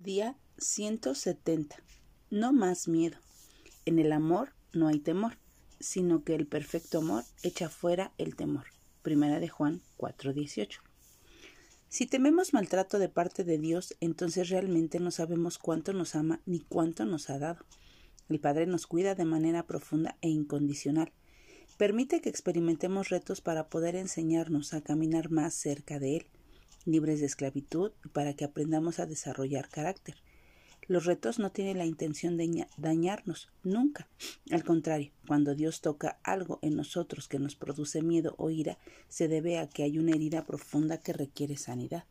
Día 170. No más miedo. En el amor no hay temor, sino que el perfecto amor echa fuera el temor. Primera de Juan 4:18. Si tememos maltrato de parte de Dios, entonces realmente no sabemos cuánto nos ama ni cuánto nos ha dado. El Padre nos cuida de manera profunda e incondicional. Permite que experimentemos retos para poder enseñarnos a caminar más cerca de Él libres de esclavitud y para que aprendamos a desarrollar carácter. Los retos no tienen la intención de dañarnos, nunca. Al contrario, cuando Dios toca algo en nosotros que nos produce miedo o ira, se debe a que hay una herida profunda que requiere sanidad.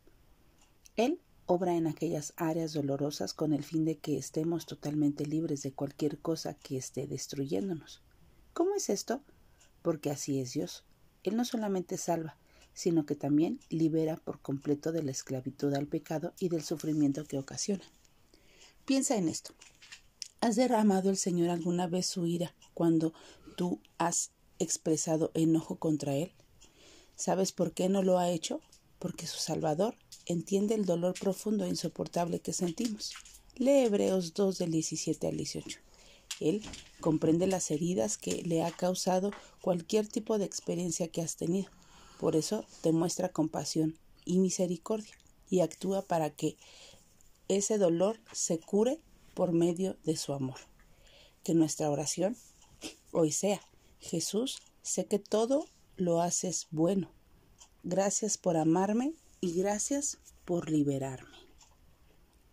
Él obra en aquellas áreas dolorosas con el fin de que estemos totalmente libres de cualquier cosa que esté destruyéndonos. ¿Cómo es esto? Porque así es Dios. Él no solamente salva, sino que también libera por completo de la esclavitud al pecado y del sufrimiento que ocasiona. Piensa en esto. ¿Has derramado el Señor alguna vez su ira cuando tú has expresado enojo contra Él? ¿Sabes por qué no lo ha hecho? Porque su Salvador entiende el dolor profundo e insoportable que sentimos. Lee Hebreos 2 del 17 al 18. Él comprende las heridas que le ha causado cualquier tipo de experiencia que has tenido por eso te muestra compasión y misericordia y actúa para que ese dolor se cure por medio de su amor. Que nuestra oración hoy sea, Jesús, sé que todo lo haces bueno. Gracias por amarme y gracias por liberarme.